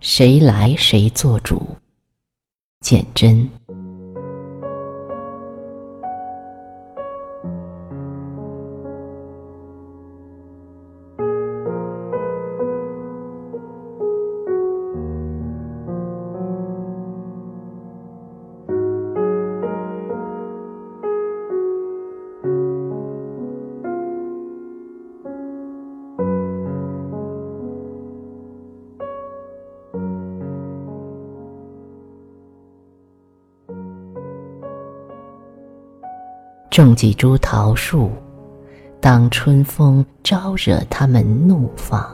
谁来谁做主？简真。种几株桃树，当春风招惹它们怒放。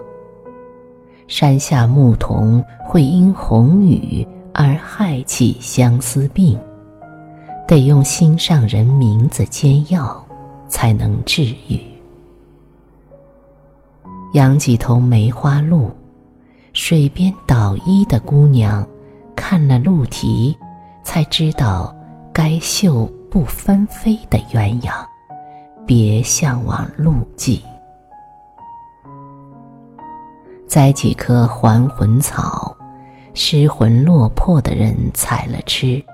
山下牧童会因红雨而害起相思病，得用心上人名字煎药，才能治愈。养几头梅花鹿，水边捣衣的姑娘看了鹿蹄，才知道该绣。不纷飞的鸳鸯，别向往陆迹。栽几棵还魂草，失魂落魄的人采了吃，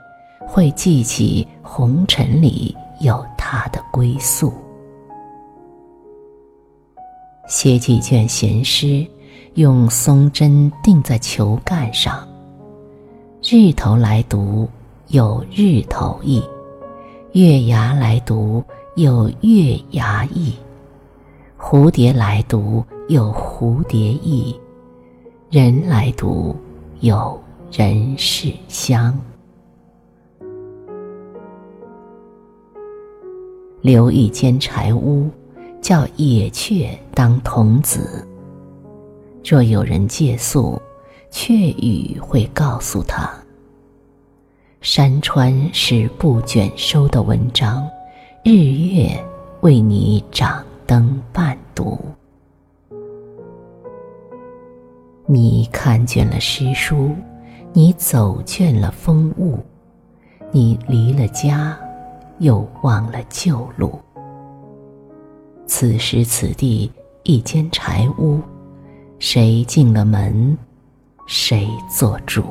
会记起红尘里有他的归宿。写几卷闲诗，用松针钉在球干上，日头来读，有日头意。月牙来读有月牙意，蝴蝶来读有蝴蝶意，人来读有人世香。留一间柴屋，叫野雀当童子。若有人借宿，雀语会告诉他。山川是不卷收的文章，日月为你掌灯伴读。你看倦了诗书，你走倦了风物，你离了家，又忘了旧路。此时此地一间柴屋，谁进了门，谁做主。